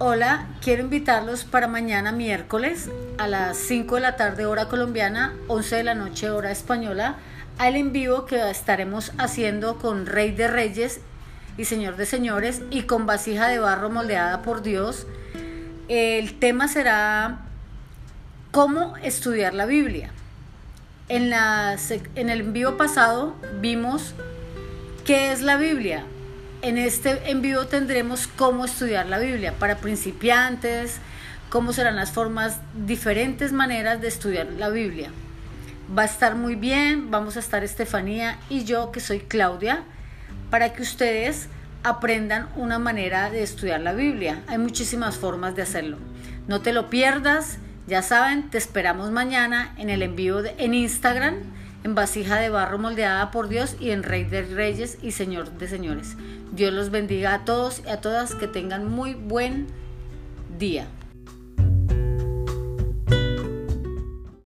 Hola, quiero invitarlos para mañana miércoles a las 5 de la tarde hora colombiana, 11 de la noche hora española, al en vivo que estaremos haciendo con Rey de Reyes y Señor de Señores y con vasija de barro moldeada por Dios. El tema será cómo estudiar la Biblia. En, la, en el envío pasado vimos qué es la Biblia. En este envío tendremos cómo estudiar la Biblia para principiantes, cómo serán las formas, diferentes maneras de estudiar la Biblia. Va a estar muy bien, vamos a estar Estefanía y yo, que soy Claudia, para que ustedes aprendan una manera de estudiar la Biblia. Hay muchísimas formas de hacerlo. No te lo pierdas, ya saben, te esperamos mañana en el envío en Instagram en vasija de barro moldeada por Dios y en Rey de Reyes y Señor de Señores. Dios los bendiga a todos y a todas que tengan muy buen día.